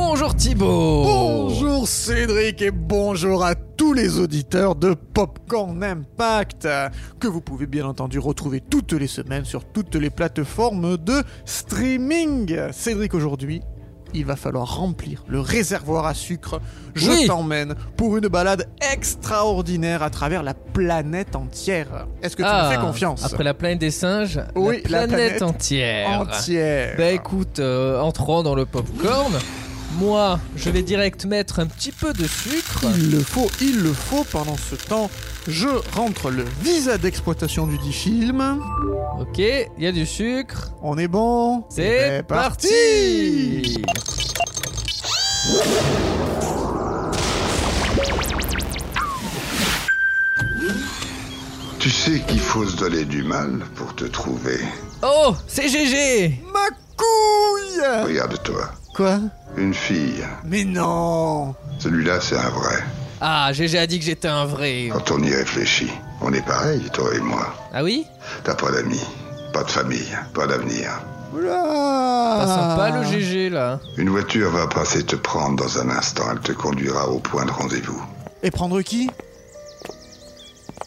Bonjour Thibaut Bonjour Cédric et bonjour à tous les auditeurs de Popcorn Impact que vous pouvez bien entendu retrouver toutes les semaines sur toutes les plateformes de streaming. Cédric aujourd'hui, il va falloir remplir le réservoir à sucre. Je Oui. t'emmène pour une balade extraordinaire à travers la planète entière. Est-ce que tu Ah, me fais confiance? Après la planète des singes, Oui, la la planète, planète entière. entière. Bah écoute, euh, entrons dans le popcorn. Moi, je vais direct mettre un petit peu de sucre. Il le faut, il le faut. Pendant ce temps, je rentre le visa d'exploitation du dit film. Ok, il y a du sucre. On est bon C'est parti Tu sais qu'il faut se donner du mal pour te trouver. Oh, c'est GG Ma couille Regarde-toi. Quoi? Une fille. Mais non Celui-là, c'est un vrai. Ah, GG a dit que j'étais un vrai. Quand on y réfléchit, on est pareil, toi et moi. Ah oui? T'as pas d'amis, pas de famille, pas d'avenir. Oula Pas sympa le GG là. Une voiture va passer te prendre dans un instant. Elle te conduira au point de rendez-vous. Et prendre qui?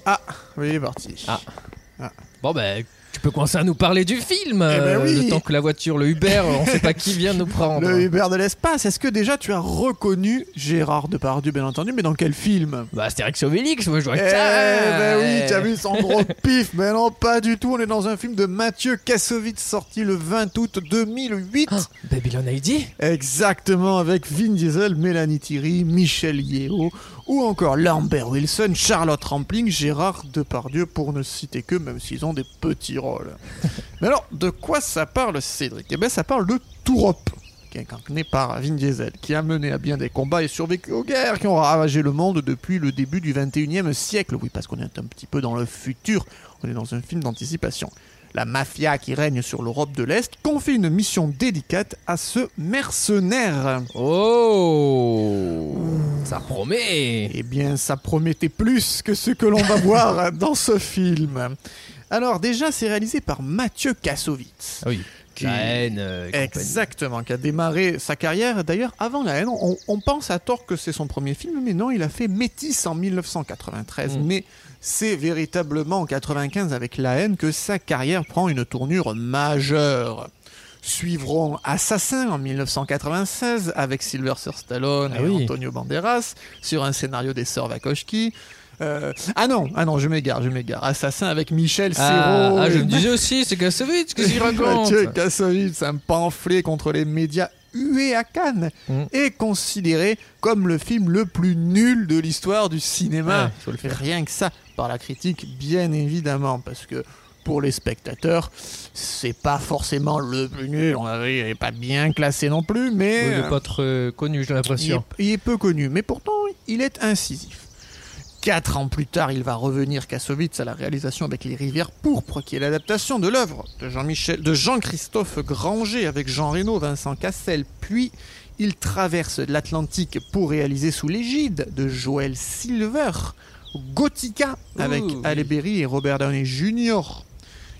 Ah, oui, il est parti. Ah. Bon bah, tu peux commencer à nous parler du film. Eh ben euh, oui. Le temps que la voiture, le Uber, on sait pas qui vient nous prendre. Le Uber de l'espace, est-ce que déjà tu as reconnu Gérard Depardieu, bien entendu, mais dans quel film? Bah Astérix Obélix, moi je vois Eh ça. ben oui, tu as vu son gros pif, mais non, pas du tout. On est dans un film de Mathieu Kassovitz sorti le 20 août 2008. Ah, Babylon ID Exactement, avec Vin Diesel, Mélanie Thierry, Michel Yeo, ou encore Lambert Wilson, Charlotte Rampling, Gérard Depardieu, pour ne citer que, même s'ils ont des petits rôles. Mais alors, de quoi ça parle, Cédric? Eh bien, ça parle de Tourop, qui est incarné par Vin Diesel, qui a mené à bien des combats et survécu aux guerres qui ont ravagé le monde depuis le début du 21e siècle. Oui, parce qu'on est un petit peu dans le futur, on est dans un film d'anticipation. La mafia qui règne sur l'Europe de l'Est confie une mission délicate à ce mercenaire. Oh Ça promet Eh bien, ça promettait plus que ce que l'on va voir dans ce film. Alors déjà, c'est réalisé par Mathieu Kassovitz. Oui, Qui- la haine euh. Exactement, qui a démarré sa carrière. D'ailleurs, avant La haine, on, on pense à tort que c'est son premier film, mais non, il a fait Métis en 1993. Mm. Mais c'est véritablement en 95 avec La haine que sa carrière prend une tournure majeure. Suivront Assassin en 1996 avec Sylvester Stallone Ah et oui. Antonio Banderas sur un scénario des sœurs Wachowski. Euh, ah non, ah non, je m'égare, je m'égare. Assassin avec Michel Ah, Serrault. ah, je me disais aussi, c'est Kassovitz, qu'est-ce qu'il raconte Mathieu Kassovitz, un pamphlet contre les médias hué à Cannes, Mm. est considéré comme le film le plus nul de l'histoire du cinéma. Ouais, faut le faire. Rien que ça, par la critique, bien évidemment, parce que pour les spectateurs, c'est pas forcément le plus nul. On avait- il n'est pas bien classé non plus, mais Il est pas très connu, j'ai il est, l'impression. il est peu connu, mais pourtant il est incisif. Quatre ans plus tard, il va revenir Kassovitz à la réalisation avec Les Rivières Pourpres, qui est l'adaptation de l'œuvre de Jean-Michel, de Jean-Christophe Granger avec Jean Reno, Vincent Cassel. Puis il traverse l'Atlantique pour réaliser sous l'égide de Joël Silver Gothica avec Ouh. Halle Berry et Robert Downey Jr.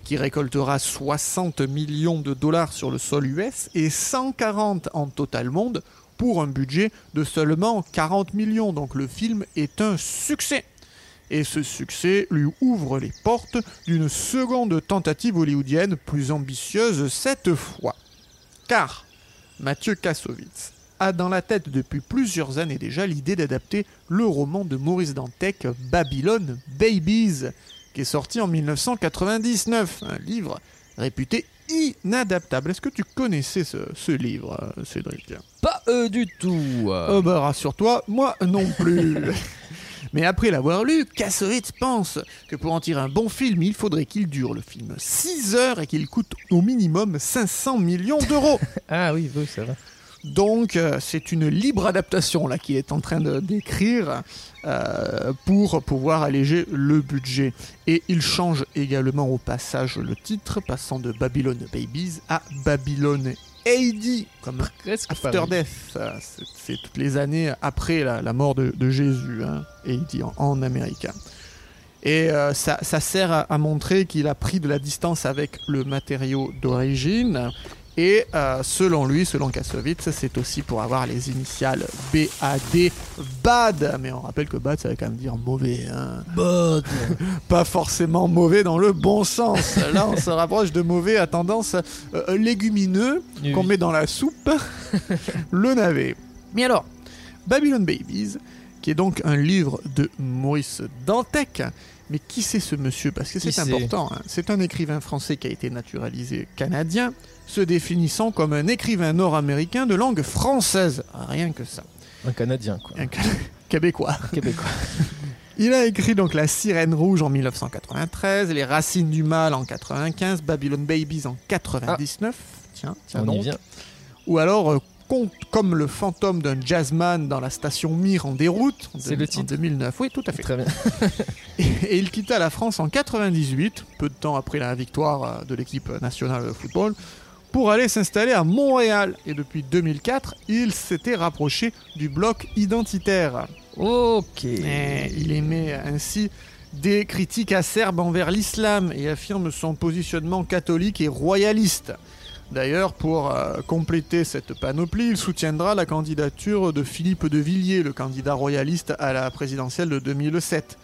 qui récoltera 60 millions de dollars sur le sol US et 140 en total monde pour un budget de seulement 40 millions. Donc le film est un succès. Et ce succès lui ouvre les portes d'une seconde tentative hollywoodienne plus ambitieuse cette fois. Car Mathieu Kassovitz a dans la tête depuis plusieurs années déjà l'idée d'adapter le roman de Maurice Dantec Babylone Babies, qui est sorti en 1999, un livre réputé inadaptable. Est-ce que tu connaissais ce, ce livre, Cédric? Pas euh, du tout. Oh bah rassure-toi, moi non plus. Mais après l'avoir lu, Kassovitz pense que pour en tirer un bon film, il faudrait qu'il dure le film 6 heures et qu'il coûte au minimum 500 millions d'euros. Ah oui, oui, ça va. Donc euh, c'est une libre adaptation là qu'il est en train de d'écrire euh, pour pouvoir alléger le budget. Et il change également au passage le titre, passant de Babylon Babies à Babylon AD, comme Presque After. Death. c'est- toutes les années après la, la mort de, de Jésus, hein, en, en américain. Et euh, ça, ça sert à, à montrer qu'il a pris de la distance avec le matériau d'origine Et euh, selon lui, selon Kassovitz, c'est aussi pour avoir les initiales BAD, bad. Mais on rappelle que bad, ça veut quand même dire mauvais. Hein. Bad. Pas forcément mauvais dans le bon sens. Là, on se rapproche de mauvais à tendance euh, légumineux Oui, qu'on met dans la soupe, le navet. Mais alors, Babylon Babies, qui est donc un livre de Maurice Dantec. Mais qui c'est ce monsieur? Parce que c'est important. hein. C'est un écrivain français qui a été naturalisé canadien, se définissant comme un écrivain nord-américain de langue française. Rien que ça. Un Canadien, quoi. Un Québécois. Un Québécois. Il a écrit donc La Sirène Rouge en 1993, Les Racines du Mal en 95, Babylon Babies en 99. Tiens, tiens On donc. y vient. Ou alors Conte comme le fantôme d'un jazzman dans la station Mir en déroute. en C'est le En titre 2009, oui, tout à fait. Très bien. Et il quitta la France en 98, peu de temps après la victoire euh, de l'équipe nationale de football, pour aller s'installer à Montréal. Et depuis 2004, il s'était rapproché du bloc identitaire. Ok. Et il émet ainsi des critiques acerbes envers l'islam et affirme son positionnement catholique et royaliste. D'ailleurs, pour euh, compléter cette panoplie, il soutiendra la candidature de Philippe de Villiers, le candidat royaliste à la présidentielle de 2007.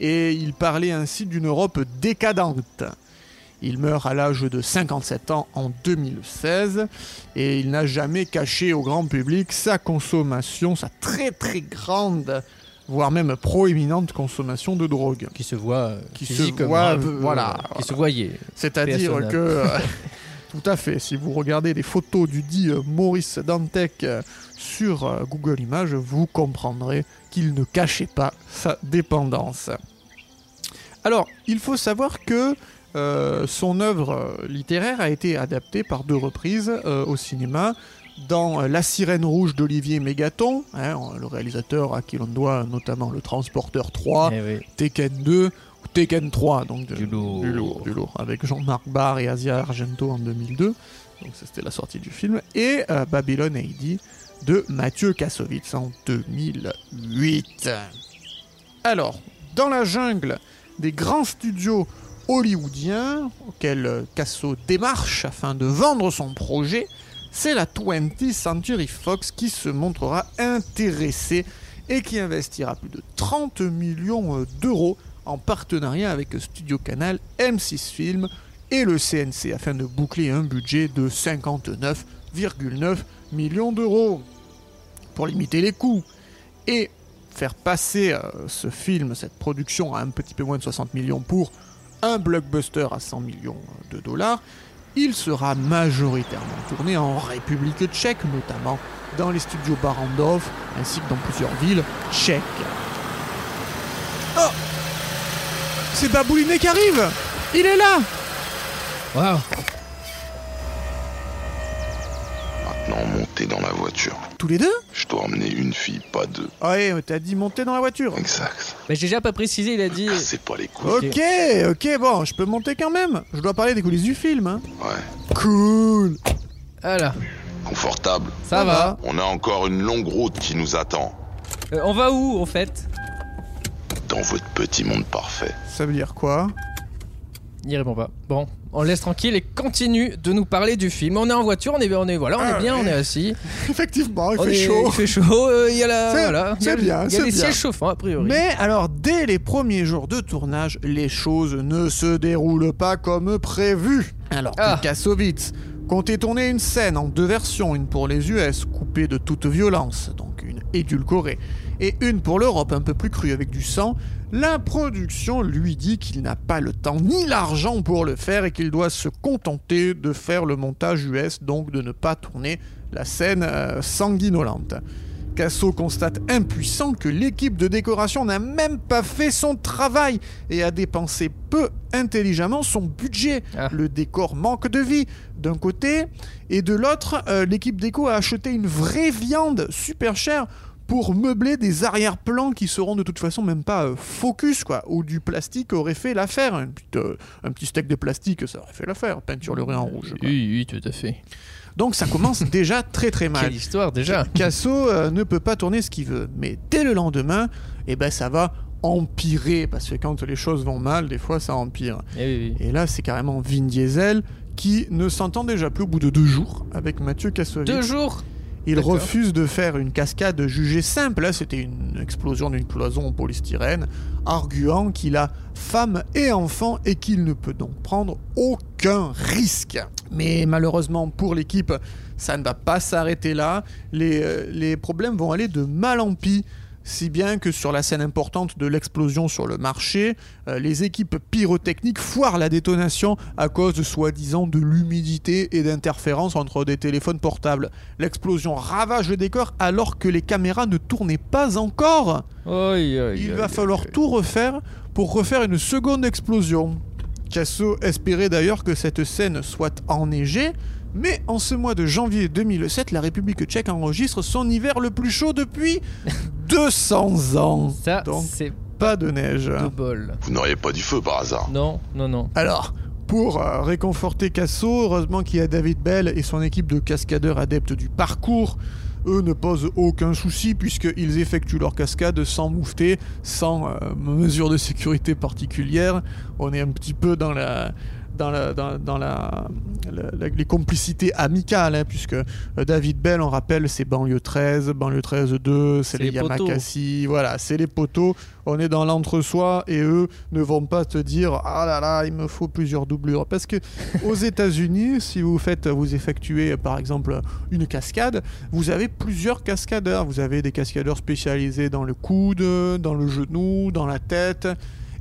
Et il parlait ainsi d'une Europe décadente. Il meurt à l'âge de 57 ans en 2016 et il n'a jamais caché au grand public sa consommation, sa très très grande, voire même proéminente consommation de drogue. Qui se voit. euh, Qui se voit, peu, voilà. euh, Qui se voyait. C'est-à-dire que, euh, tout à fait, si vous regardez des photos du dit euh, Maurice Dantec euh, sur euh, Google Images, vous comprendrez qu'il ne cachait pas sa dépendance. Alors, il faut savoir que euh, son œuvre littéraire a été adaptée par deux reprises euh, au cinéma. Dans La sirène rouge d'Olivier Mégaton, hein, le réalisateur à qui l'on doit notamment Le Transporteur 3, Eh oui. Tekken 2 ou Tekken 3, donc de- Du lourd. du lourd, du lourd, avec Jean-Marc Barr et Asia Argento en 2002, donc c'était la sortie du film, et euh, Babylon AD de Mathieu Kassovitz en 2008. Alors, dans la jungle des grands studios hollywoodiens auxquels euh, Casso démarche afin de vendre son projet, c'est la 20th Century Fox qui se montrera intéressée et qui investira plus de 30 millions euh, d'euros en partenariat avec Studio Canal, M6 Film et le CNC afin de boucler un budget de 59,9 millions d'euros pour limiter les coûts et faire passer euh, ce film, cette production à un petit peu moins de 60 millions pour un blockbuster à 100 millions de dollars, il sera majoritairement tourné en République tchèque, notamment dans les studios Barandov, ainsi que dans plusieurs villes tchèques. Oh C'est Babouliné qui arrive Il est là Waouh. Maintenant, montez dans la voiture. Tous les deux Je dois emmener une fille, pas deux. Ah Ouais, mais t'as dit monter dans la voiture. Exact. Mais j'ai déjà pas précisé, il a dit. C'est pas les couilles. Ok, ok, bon, je peux monter quand même. Je dois parler des coulisses du film. Hein. Ouais. Cool Voilà. Confortable. Ça va. On a encore une longue route qui nous attend. Euh, on va où, en fait? Dans votre petit monde parfait. Ça veut dire quoi? Il répond pas. Bon, on laisse tranquille et continue de nous parler du film. On est en voiture, on est, on est, voilà, on est bien, on est assis. Effectivement, il On fait est- chaud. Il fait chaud. euh, Il y a la, C'est- voilà. Il y a, bien, Il y a bien. sièges chauffants a priori. Mais alors, dès les premiers jours de tournage, les choses ne se déroulent pas comme prévu. Alors Ah. Kassovitz comptait tourner une scène en deux versions, une pour les US, coupée de toute violence, donc une édulcorée, et une pour l'Europe, un peu plus crue avec du sang, la production lui dit qu'il n'a pas le temps ni l'argent pour le faire et qu'il doit se contenter de faire le montage US, donc de ne pas tourner la scène euh, sanguinolente. Casso constate impuissant que l'équipe de décoration n'a même pas fait son travail et a dépensé peu intelligemment son budget. Ah. Le décor manque de vie d'un côté et de l'autre, euh, l'équipe déco a acheté une vraie viande super chère pour meubler des arrière-plans qui seront de toute façon même pas euh, focus quoi, ou du plastique aurait fait l'affaire. Un, petit, euh, un petit steak de plastique ça aurait fait l'affaire, peinture le en rouge. quoi. Oui, oui, tout à fait. Donc ça commence déjà très très mal. Quelle histoire déjà. Casso euh, ne peut pas tourner ce qu'il veut. Mais dès le lendemain, eh ben, ça va empirer. Parce que quand les choses vont mal, des fois, ça empire. Eh oui, oui. Et là, c'est carrément Vin Diesel qui ne s'entend déjà plus au bout de deux jours avec Mathieu Kassovitz. Deux jours Il refuse de faire une cascade jugée simple, c'était une explosion d'une cloison en polystyrène, arguant qu'il a femme et enfant et qu'il ne peut donc prendre aucun risque. Mais malheureusement pour l'équipe, ça ne va pas s'arrêter là. Les, euh, les problèmes vont aller de mal en pis. Si bien que sur la scène importante de l'explosion sur le marché, euh, les équipes pyrotechniques foirent la détonation à cause de soi-disant de l'humidité et d'interférences entre des téléphones portables. L'explosion ravage le décor alors que les caméras ne tournaient pas encore. Oi, oi, Il va oi, falloir oi. tout refaire pour refaire une seconde explosion. Casso espérait d'ailleurs que cette scène soit enneigée, mais en ce mois de janvier 2007, la République tchèque enregistre son hiver le plus chaud depuis 200 ans. Ça, Donc c'est pas de neige. de bol. Vous n'auriez pas du feu par hasard Non, non, non. Alors, pour euh, réconforter Casso, heureusement qu'il y a David Bell et son équipe de cascadeurs adeptes du parcours. Eux ne posent aucun souci puisqu'ils effectuent leur cascade sans moufter, sans euh, mesure de sécurité particulière. On est un petit peu dans la dans, la, dans, dans la, les complicités amicales, hein, puisque euh, David Bell, on rappelle, c'est banlieue 13, banlieue 13 2, c'est les, les. Yamakasi, voilà, c'est les poteaux. On est dans l'entre-soi et eux ne vont pas te dire ah là là, il me faut plusieurs doublures. Parce que aux États-Unis, si vous faites, vous effectuez par exemple une cascade, vous avez plusieurs cascadeurs. Vous avez des cascadeurs spécialisés dans le coude, dans le genou, dans la tête.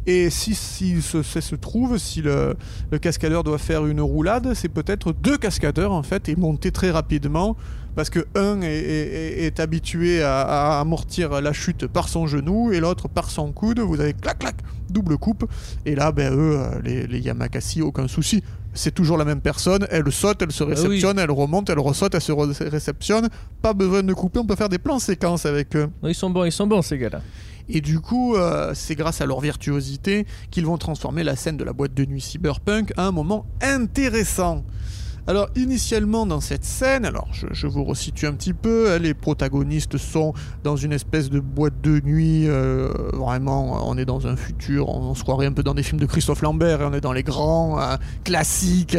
Et si, si ce- ça se trouve, si le, le cascadeur doit faire une roulade, c'est peut-être deux cascadeurs en fait et monter très rapidement parce que un est, est- est habitué à, à amortir la chute par son genou et l'autre par son coude. Vous avez clac clac double coupe et là ben eux les, les Yamakasi aucun souci. C'est toujours la même personne, elle saute, elle se oui. réceptionne, elle remonte, elle ressaute, elle se réceptionne. Pas besoin de couper, on peut faire des plans séquences avec eux. Ils sont bons, ils sont bons ces gars-là. Et du coup, euh, c'est grâce à leur virtuosité qu'ils vont transformer la scène de la boîte de nuit cyberpunk à un moment intéressant. Alors initialement dans cette scène, alors je, vous resitue un petit peu, hein, les protagonistes sont dans une espèce de boîte de nuit, euh, vraiment on est dans un futur, on, se croirait un peu dans des films de Christophe Lambert, et on est dans les grands euh, classiques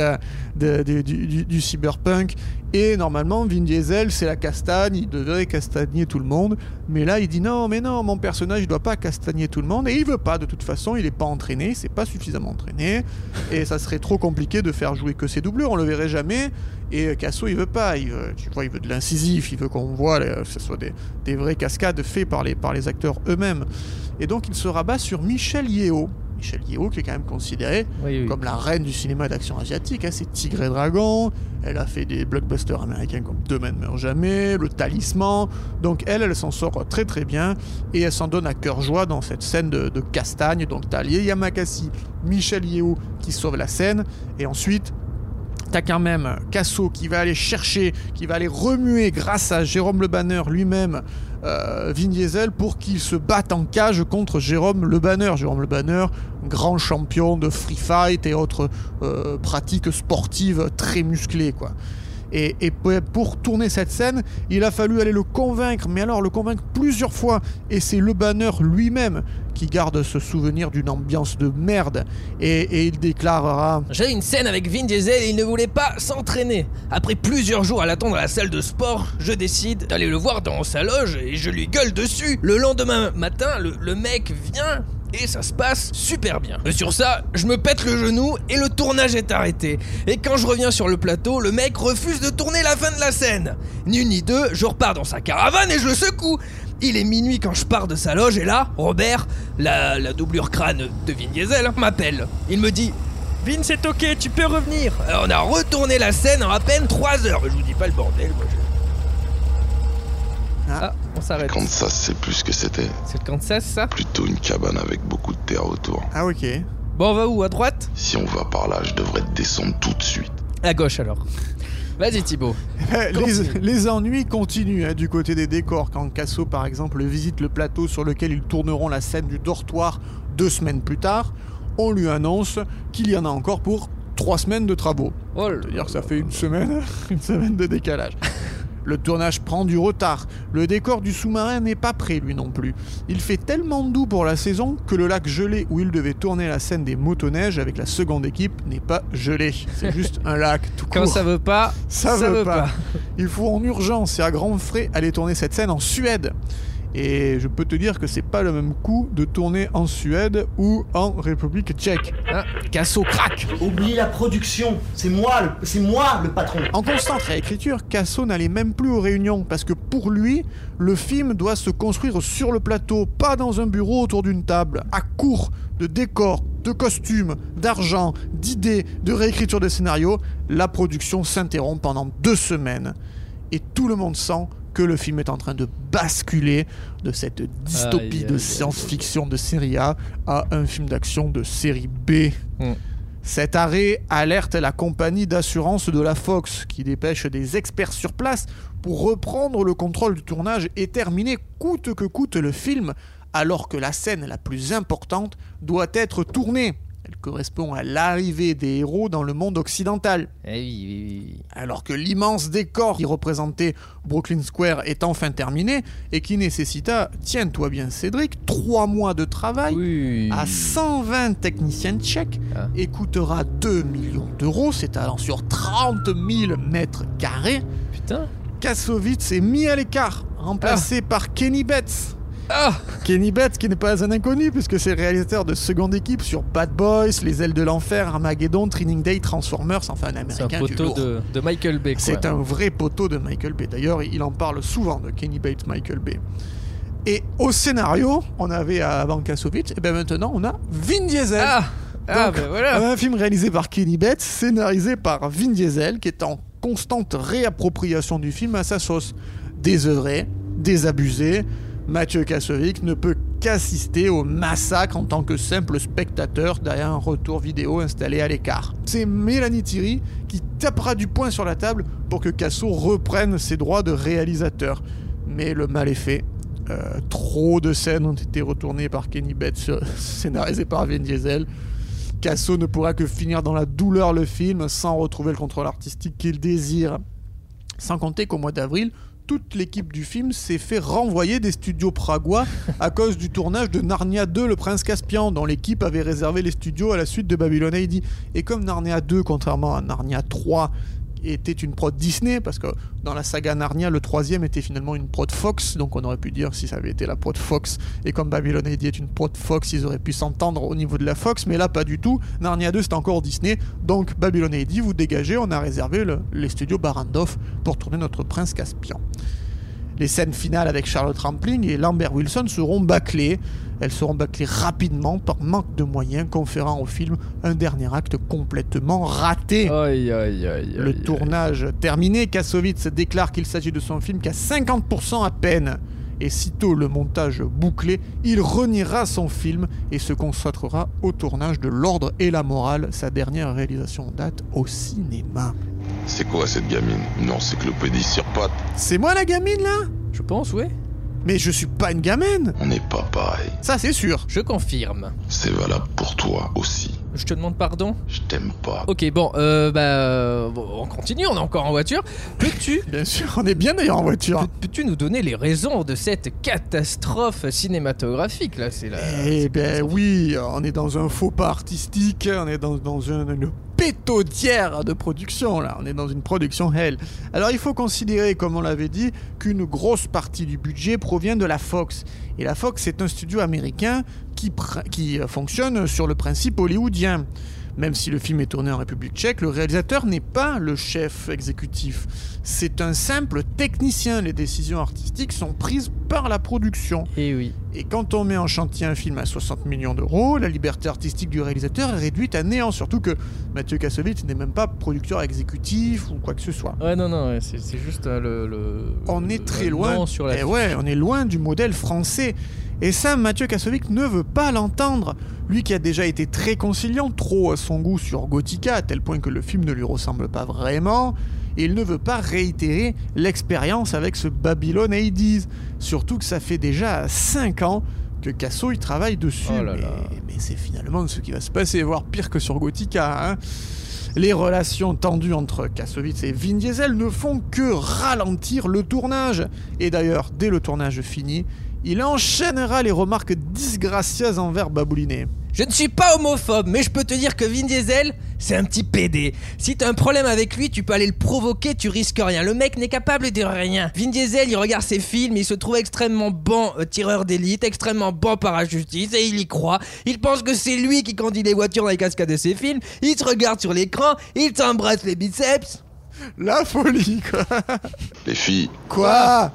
du cyberpunk. Et normalement Vin Diesel c'est la castagne, il devrait castagner tout le monde, mais là il dit non mais non mon personnage il doit pas castagner tout le monde et il veut pas de toute façon, il est pas entraîné, c'est pas suffisamment entraîné et ça serait trop compliqué de faire jouer que ses doublures, on le verrait jamais. Et Casso, il veut pas, il tu vois, il veut de l'incisif, il veut qu'on voit, euh, que ce soit des, des vraies cascades faites par les, par les acteurs eux-mêmes. Et donc il se rabat sur Michel Yeo. Michel Yeo, qui est quand même considérée Oui, oui. comme la reine du cinéma d'action asiatique. hein, c'est Tigre et Dragon. Elle a fait des blockbusters américains comme Demain ne meurt jamais, Le Talisman. Donc elle, elle s'en sort très très bien et elle s'en donne à cœur joie dans cette scène de, de castagne. Donc t'as Lie Yamakasi, Michel Yeo qui sauve la scène et ensuite T'as quand même Casso qui va aller chercher, qui va aller remuer grâce à Jérôme Le Banner lui-même euh, Vin Diesel pour qu'il se batte en cage contre Jérôme Le Banner. Jérôme Le Banner, grand champion de free fight et autres euh, pratiques sportives très musclées quoi. Et, pour- tourner cette scène, il a fallu aller le convaincre, mais alors le convaincre plusieurs fois. Et c'est le banner lui-même qui garde ce souvenir d'une ambiance de merde. Et, il déclarera J'ai une scène avec Vin Diesel et il ne voulait pas s'entraîner. Après plusieurs jours à l'attendre à la salle de sport, je décide d'aller le voir dans sa loge et je lui gueule dessus. Le lendemain matin, le mec vient et ça se passe super bien. Et sur ça, je me pète le genou et le tournage est arrêté. Et quand je reviens sur le plateau, le mec refuse de tourner la fin de la scène. Ni une ni deux, je repars dans sa caravane et je le secoue. Il est minuit quand je pars de sa loge et là, Robert, la, la doublure crâne de Vin Diesel, m'appelle. Il me dit Vin, c'est ok, tu peux revenir. Alors on a retourné la scène en à peine 3 heures. Je vous dis pas le bordel, moi je... Ah, s'arrête. Kansas, c'est plus ce que c'était. C'est le Kansas, ça? Plutôt une cabane avec beaucoup de terre autour. Ah ok. Bon, on va où? À droite? Si on va par là, je devrais descendre tout de suite. À gauche alors. Vas-y Thibaut. les, Continue. les ennuis continuent hein, du côté des décors. Quand Casso, par exemple, visite le plateau sur lequel ils tourneront la scène du dortoir deux semaines plus tard, on lui annonce qu'il y en a encore pour trois semaines de travaux. Oh C'est-à-dire que ça fait une semaine, une semaine de décalage. Le tournage prend du retard. Le décor du sous-marin n'est pas prêt lui non plus. Il fait tellement doux pour la saison que le lac gelé où il devait tourner la scène des motoneiges avec la seconde équipe n'est pas gelé. C'est juste un lac tout court. Quand ça veut pas, Ça, veut, pas. Il faut en urgence et à grands frais aller tourner cette scène en Suède. Et je peux te dire que c'est pas le même coup de tourner en Suède ou en République tchèque. Ah. Casso crack Oublie la production. C'est moi, le- c'est moi le patron. En constante réécriture, Casso n'allait même plus aux réunions parce que pour lui, le film doit se construire sur le plateau, pas dans un bureau autour d'une table, à court de décors, de costumes, d'argent, d'idées, de réécriture de scénario. La production s'interrompt pendant deux semaines et tout le monde sent que le film est en train de basculer de cette dystopie de science-fiction de série A à un film d'action de série B. Hmm. Cet arrêt alerte la compagnie d'assurance de la Fox, qui dépêche des experts sur place pour reprendre le contrôle du tournage et terminer coûte que coûte le film, alors que la scène la plus importante doit être tournée. Elle correspond à l'arrivée des héros dans le monde occidental. Eh oui, oui, oui. Alors que l'immense décor qui représentait Brooklyn Square est enfin terminé et qui nécessita, tiens-toi bien Cédric, trois mois de travail Oui. à 120 techniciens tchèques Ah. et coûtera 2 millions d'euros, s'étalant sur 30 000 mètres carrés. Putain. Kassovitz est mis à l'écart, remplacé par Kenny Betts. Ah Kenny Betts qui n'est pas un inconnu puisque c'est réalisateur de seconde équipe sur Bad Boys, Les Ailes de l'Enfer, Armageddon, Training Day, Transformers, enfin un C'est un américain du poteau lourd. de, de Michael Bay. C'est un vrai poteau de Michael Bay. D'ailleurs, il en parle souvent de Kenny Bates, Michael Bay. Et au scénario, on avait avant Kassovitz, et bien maintenant on a Vin Diesel. Ah Ah, Donc, ben voilà. Un film réalisé par Kenny Bates, scénarisé par Vin Diesel, qui est en constante réappropriation du film à sa sauce. Désœuvré, désabusé, Mathieu Kassovitz ne peut qu'assister au massacre en tant que simple spectateur derrière un retour vidéo installé à l'écart. C'est Mélanie Thierry qui tapera du poing sur la table pour que Casso reprenne ses droits de réalisateur. Mais le mal est fait. Euh, trop de scènes ont été retournées par Kenny Bates, euh, scénarisées par Vin Diesel. Casso ne pourra que finir dans la douleur le film sans retrouver le contrôle artistique qu'il désire. Sans compter qu'au mois d'avril, toute l'équipe du film s'est fait renvoyer des studios pragois à cause du tournage de Narnia 2, le prince Caspian, dont l'équipe avait réservé les studios à la suite de Babylon AD. Et comme Narnia 2, contrairement à Narnia 3, était une prod Disney, parce que dans la saga Narnia, le troisième était finalement une prod Fox, donc on aurait pu dire si ça avait été la prod Fox, et comme Babylon AD est une prod Fox, ils auraient pu s'entendre au niveau de la Fox, mais là pas du tout. Narnia 2 c'est encore Disney, donc Babylon AD, vous dégagez, on a réservé le- les studios Barandov pour tourner notre prince Caspian. Les scènes finales avec Charlotte Rampling et Lambert Wilson seront bâclées. Elles seront bâclées rapidement par manque de moyens, conférant au film un dernier acte complètement raté. Aïe, aïe, aïe. Le aïe, tournage terminé, Kassovitz déclare qu'il s'agit de son film qu'à 50% à peine. Et sitôt le montage bouclé, il reniera son film et se consacrera au tournage de L'Ordre et la Morale, sa dernière réalisation en date au cinéma. C'est quoi cette gamine? Une encyclopédie sur pattes C'est moi la gamine là? Je pense, ouais. Mais je suis pas une gamine On n'est pas pareil. Ça c'est sûr Je confirme. C'est valable pour toi aussi. Je te demande pardon. Je t'aime pas. Ok, bon, euh, bah, euh, bon, on continue, on est encore en voiture. Peux-tu, Bien sûr, on est bien d'ailleurs en voiture. peux- peux-tu nous donner les raisons de cette catastrophe cinématographique là? C'est la. Eh ben oui, on est dans un faux pas artistique, on est dans, dans une, une pétaudière de production là, on est dans une production hell. Alors il faut considérer, comme on l'avait dit, qu'une grosse partie du budget provient de la Fox. Et la Fox c'est un studio américain qui, euh, fonctionne sur le principe hollywoodien. Même si le film est tourné en République tchèque, le réalisateur n'est pas le chef exécutif. C'est un simple technicien. Les décisions artistiques sont prises par la production. Eh oui. Et quand on met en chantier un film à 60 millions d'euros, la liberté artistique du réalisateur est réduite à néant. Surtout que Mathieu Kassovitz n'est même pas producteur exécutif ou quoi que ce soit. Ouais, non, non, ouais, c'est juste euh, le, le- On le- est très loin. sur la Eh ouais, on est loin du modèle français. Et ça, Mathieu Kassovitz ne veut pas l'entendre. Lui qui a déjà été très conciliant, trop à son goût sur Gothica, à tel point que le film ne lui ressemble pas vraiment. Et il ne veut pas réitérer l'expérience avec ce Babylon 80s. Surtout que ça fait déjà 5 ans que Casso il travaille dessus. Oh là mais là. mais c'est finalement ce qui va se passer, voire pire que sur Gothica. hein. Les relations tendues entre Kassovitz et Vin Diesel ne font que ralentir le tournage. Et d'ailleurs, dès le tournage fini, il enchaînera les remarques disgracieuses envers Babouliné. Je ne suis pas homophobe, mais je peux te dire que Vin Diesel, c'est un petit PD. Si t'as un problème avec lui, tu peux aller le provoquer, tu risques rien. Le mec n'est capable de rien. Vin Diesel, il regarde ses films, il se trouve extrêmement bon euh, tireur d'élite, extrêmement bon parachutiste, et il y croit. Il pense que c'est lui qui conduit les voitures dans les cascades de ses films. Il se regarde sur l'écran, il t'embrasse les biceps. La folie, quoi. Les filles, Quoi?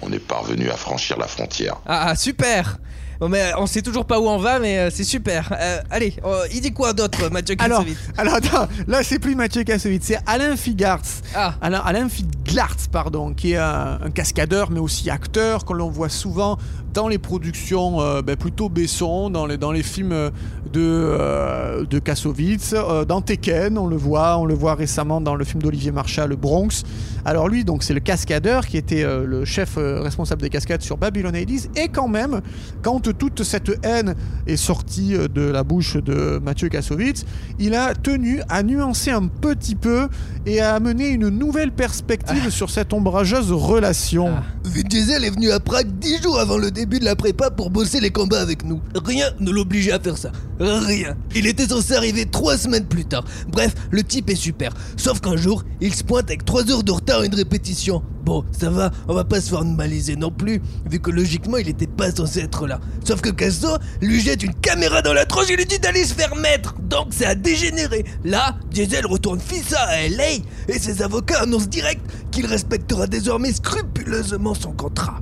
On est parvenu à franchir la frontière. Ah, ah, super Bon, mais on sait toujours pas où on va, mais euh, c'est super. Euh, allez, euh, il dit quoi d'autre, Mathieu alors, Kassovitz? alors attends, là c'est plus Mathieu Kassovitz, c'est Alain Figartz. Ah, Alors, Alain Figlartz, pardon, qui est un, un cascadeur mais aussi acteur, que l'on voit souvent dans les productions euh, ben, plutôt Besson, dans les, dans les films euh, de, euh, de Kassovitz, euh, dans Tekken, on le voit, on le voit récemment dans le film d'Olivier Marchal, Le Bronx. Alors lui, donc c'est le cascadeur qui était euh, le chef euh, responsable des cascades sur Babylon 80 et quand même, quand toute cette haine est sortie euh, de la bouche de Mathieu Kassovitz, il a tenu à nuancer un petit peu et à amener une nouvelle perspective sur cette ombrageuse relation. Ah. Vin Diesel est venu à Prague dix jours avant le début de la prépa pour bosser les combats avec nous. Rien ne l'obligeait à faire ça. Rien. Il était censé arriver trois semaines plus tard. Bref, le type est super. Sauf qu'un jour, il se pointe avec trois heures de retard à une répétition. Bon, ça va, on va pas se faire normaliser non plus, vu que logiquement il était pas censé être là. Sauf que Casso lui jette une caméra dans la tronche et lui dit d'aller se faire mettre. Donc ça a dégénéré. Là, Diesel retourne fissa à LA et ses avocats annoncent direct qu'il respectera désormais scrupuleusement son contrat.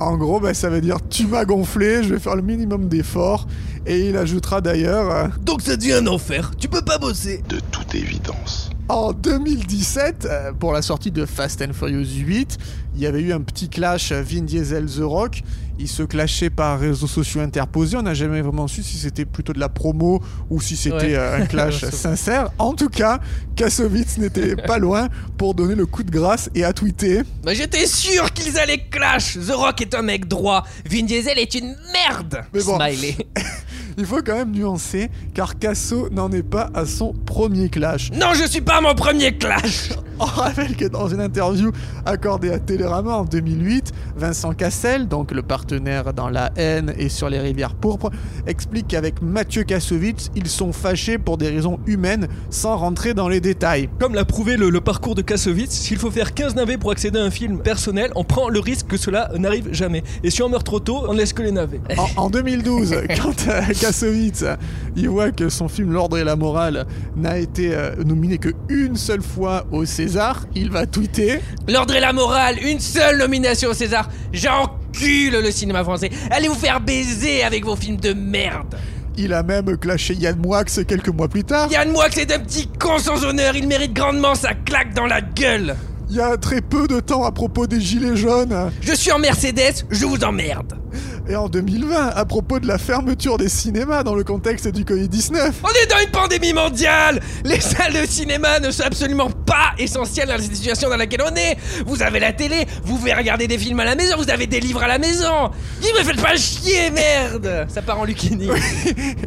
En gros, ben, ça veut dire tu m'as gonflé, je vais faire le minimum d'efforts. Et il ajoutera d'ailleurs, euh, Donc ça devient un enfer. Tu peux pas bosser. De toute évidence. En 2017, euh, pour la sortie de Fast and Furious 8, il y avait eu un petit clash euh, Vin Diesel The Rock. Ils se clashaient par réseaux sociaux interposés. On n'a jamais vraiment su si c'était plutôt de la promo ou si c'était Ouais. euh, un clash sincère. En tout cas, Kassovitz n'était pas loin pour donner le coup de grâce et à tweeter. bah j'étais sûr qu'ils allaient clash The Rock est un mec droit, Vin Diesel est une merde Mais bon. Smiley. Il faut quand même nuancer, car Casso n'en est pas à son premier clash. non, je suis pas mon premier clash On rappelle que dans une interview accordée à Télérama en 2008, Vincent Cassel, donc le partenaire dans La haine et sur les rivières pourpres, explique qu'avec Mathieu Kassovitz, ils sont fâchés pour des raisons humaines sans rentrer dans les détails. Comme l'a prouvé le, le parcours de Kassovitz, s'il faut faire 15 navets pour accéder à un film personnel, on prend le risque que cela n'arrive jamais. Et si on meurt trop tôt, on ne laisse que les navets. En, en 2012, quand euh, Kassovitz il voit que son film L'ordre et la morale n'a été euh, nominé que une seule fois au César, il va tweeter L'ordre et la morale, une seule nomination au César. J'encule le cinéma français. Allez vous faire baiser avec vos films de merde. Il a même clashé Yann Moix quelques mois plus tard. Yann Moix c'est un petit con sans honneur. Il mérite grandement sa claque dans la gueule. Il y a très peu de temps à propos des Gilets jaunes. Je suis en Mercedes, je vous emmerde. Et en 2020, à propos de la fermeture des cinémas dans le contexte du Covid-19. On est dans une pandémie mondiale Les salles de cinéma ne sont absolument pas essentielles dans la situation dans laquelle on est Vous avez la télé, vous pouvez regarder des films à la maison, vous avez des livres à la maison Dis me faites pas chier, merde Ça part en Lucini.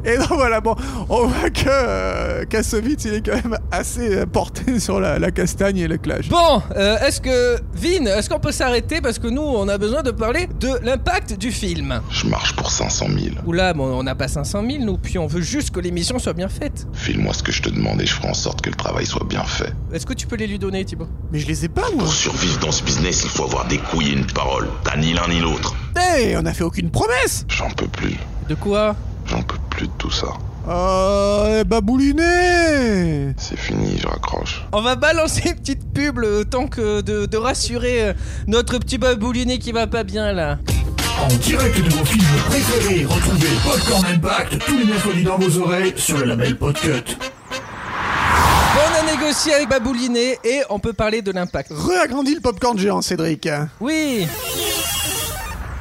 Et donc voilà, bon, on voit que euh, Kassovitz, il est quand même assez euh, porté sur la, la castagne et le clash. Bon, euh, est-ce que... Vin, est-ce qu'on peut s'arrêter parce que nous, on a besoin de parler de l'impact du film? Je marche pour 500 000. Oula, bon, on n'a pas 500 000, nous, puis on veut juste que l'émission soit bien faite. File-moi ce que je te demande et je ferai en sorte que le travail soit bien fait. Est-ce que tu peux les lui donner, Thibaut? Mais je les ai pas, moi. Pour survivre dans ce business, il faut avoir des couilles et une parole. T'as ni l'un ni l'autre. Hey, on a fait aucune promesse J'en peux plus. De quoi? J'en peux plus de tout ça. Euh, babouliné C'est fini, je raccroche. On va balancer une petite pub le temps que de, de rassurer euh, notre petit babouliné qui va pas bien là. En direct de vos films préférés, retrouvez Popcorn Impact tous les mercredis dans vos oreilles sur le label Podcut. Bon, on a négocié avec Babouliné et on peut parler de l'impact. Réagrandis le popcorn géant, Cédric. Oui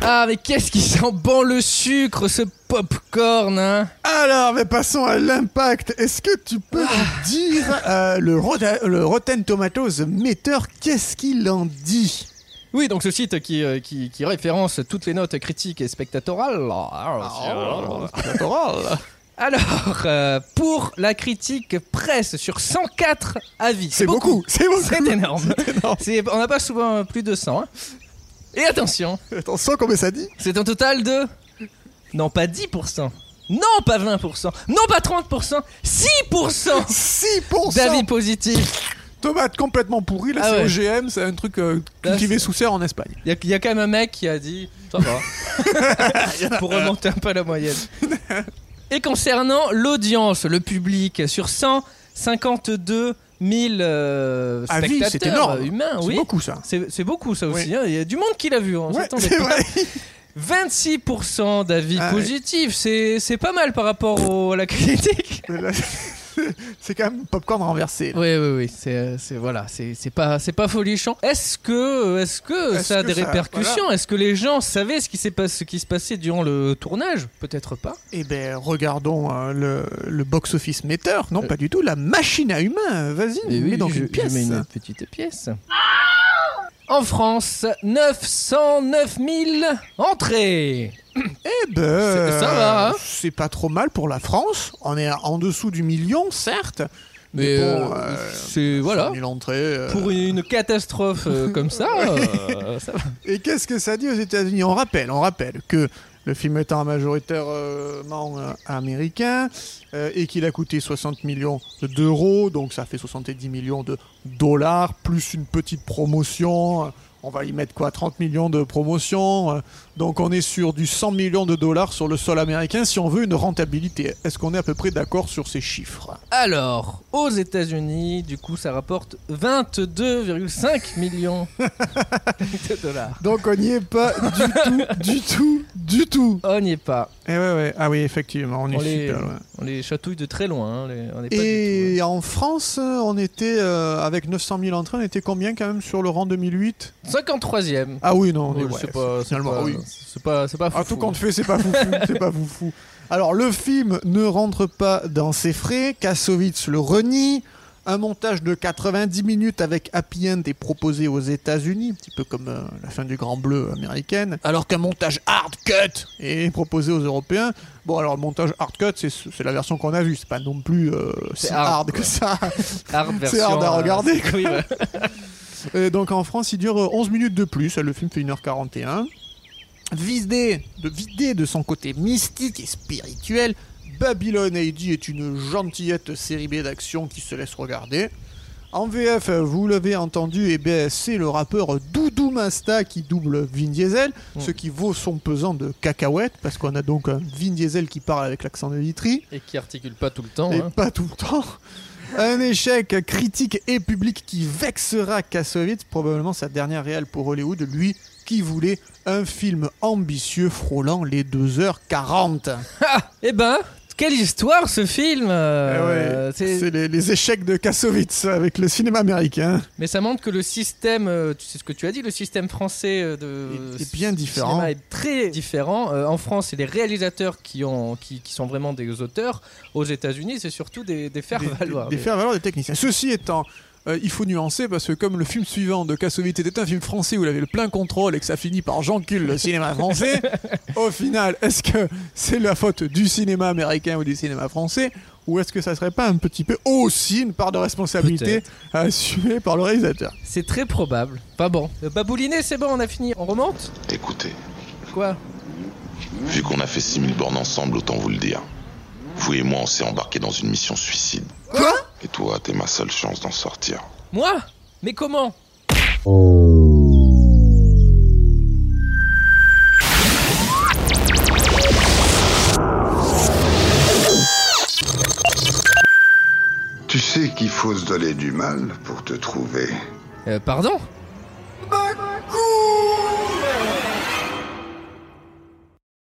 Ah, mais qu'est-ce qui sent bon le sucre, ce popcorn, hein? Alors, mais passons à l'impact. Est-ce que tu peux Ah. nous dire, euh, le, Rota- le Rotten Tomatoes metteur, qu'est-ce qu'il en dit? Oui, donc ce site qui, euh, qui, qui référence toutes les notes critiques et spectatorales. Alors, euh, pour la critique presse sur 104 avis. C'est beaucoup, c'est beaucoup. C'est énorme. On n'a pas souvent plus de 100. hein. Et attention, Attention, combien ça dit? C'est un total de... Non, pas 10%. Non, pas 20%. Non, pas 30%. 6% 6% d'avis positifs. Tomate complètement pourrie, là Ah c'est. OGM, c'est un truc euh, Là, cultivé sous serre en Espagne. Il y, a- quand même un mec qui a dit ça va pour remonter un peu la moyenne. Et concernant l'audience, le public sur 152 000 euh, Ah oui, spectateurs c'est énorme. humains, C'est oui. beaucoup ça. C'est c'est beaucoup ça aussi. Oui. hein. Il y a du monde qui l'a vu. On Ouais, s'attendait c'est pas. vrai. 26% d'avis Ah, positifs, c'est c'est pas mal par rapport au- à la critique. Mais là, c'est quand même popcorn renversé. là. Oui, oui, oui, c'est, euh, c'est voilà, c'est, c'est pas, c'est pas folichon. Est-ce que, est-ce que Est-ce ça a que des ça- répercussions Est-ce que les gens savaient ce qui s'est passé, ce qui se passait durant le tournage? Peut-être pas. Eh ben, regardons euh, le, le box-office metteur. Non, Euh. pas du tout. La machine à humains. Vas-y, mets dans une pièce. mets une petite pièce. En France, 909 000 entrées. Eh ben, C'est- ça va, hein C'est pas trop mal pour la France. On est en dessous du million, certes. Mais bon, euh, euh, c'est voilà. 100 000 entrées. euh. Pour une, catastrophe euh, comme ça, ça va. Et qu'est-ce que ça dit aux États-Unis? On rappelle, on rappelle que le film étant majoritairement américain et qu'il a coûté 60 millions d'euros, donc ça fait 70 millions de dollars plus une petite promotion. On va y mettre quoi 30 millions de promotion. euh, Donc on est sur du 100 millions de dollars sur le sol américain si on veut une rentabilité. Est-ce qu'on est à peu près d'accord sur ces chiffres? Alors, aux États-Unis, du coup, ça rapporte 22,5 millions de dollars. Donc on n'y est pas du tout, du tout, du tout. On n'y est pas. Eh ouais, ouais. Ah oui, effectivement, on est les, super loin. on les chatouille de très loin. hein, les- on pas du Et en France, on était euh, avec 900 000 entrées, on était combien quand même sur le rang 2008 tout. 53e. Ah oui, non, on est, Ouais, c'est pas, pas, oui. c'est pas, pas À foufou. tout compte fait, c'est pas foufou, c'est pas foufou. Alors le film ne rentre pas dans ses frais, Kassovitz le renie. Un montage de 90 minutes avec Happy End est proposé aux États-Unis, un petit peu comme euh, la fin du Grand Bleu américaine, alors qu'un montage hard cut est proposé aux Européens. Bon, alors le montage hard cut, c'est c'est la version qu'on a vue, c'est pas non plus euh, si C'est hard, hard, que ça. Hard C'est version, hard à euh, regarder, quoi. oui, donc en France, il dure euh, 11 minutes de plus. Le film fait 1h41. Vidé de, vidé de son côté mystique et spirituel, Babylon AD est une gentillette série B d'action qui se laisse regarder. En VF, vous l'avez entendu, eh bien, c'est le rappeur Doudou Masta qui double Vin Diesel, ce qui vaut son pesant de cacahuètes, parce qu'on a donc un Vin Diesel qui parle avec l'accent de Vitry Et qui articule pas tout le temps. et hein. pas tout le temps. Un échec critique et public qui vexera Kassovitz, probablement sa dernière réelle pour Hollywood, lui qui voulait un film ambitieux frôlant les 2h40. Ah, eh ben, quelle histoire ce film euh, Eh ouais, c'est- les, les échecs de Kassovitz avec le cinéma américain. Mais ça montre que le système, euh, tu sais ce que tu as dit, le système français euh, de Est- est bien différent. cinéma est très différent. Euh, en France, c'est les réalisateurs qui, ont, qui, qui sont vraiment des auteurs. Aux États-Unis, c'est surtout des, des faire Des-. Des, des faire valoir des techniciens. Ceci étant, euh, il faut nuancer parce que comme le film suivant de Kassovitz était un film français où il avait le plein contrôle et que ça finit par j'encule le cinéma français, au final, est-ce que c'est la faute du cinéma américain ou du cinéma français ou est-ce que ça serait pas un petit peu aussi une part de responsabilité assumée par le réalisateur? C'est très probable. Pas bon. Babouliné, c'est bon, on a fini. On remonte? Écoutez, Quoi? Vu qu'on a fait 6000 bornes ensemble, autant vous le dire. Vous et moi, on s'est embarqués dans une mission suicide. Quoi? Et toi, t'es ma seule chance d'en sortir. Moi? Mais comment? Tu sais qu'il faut se donner du mal pour te trouver. Euh, Pardon?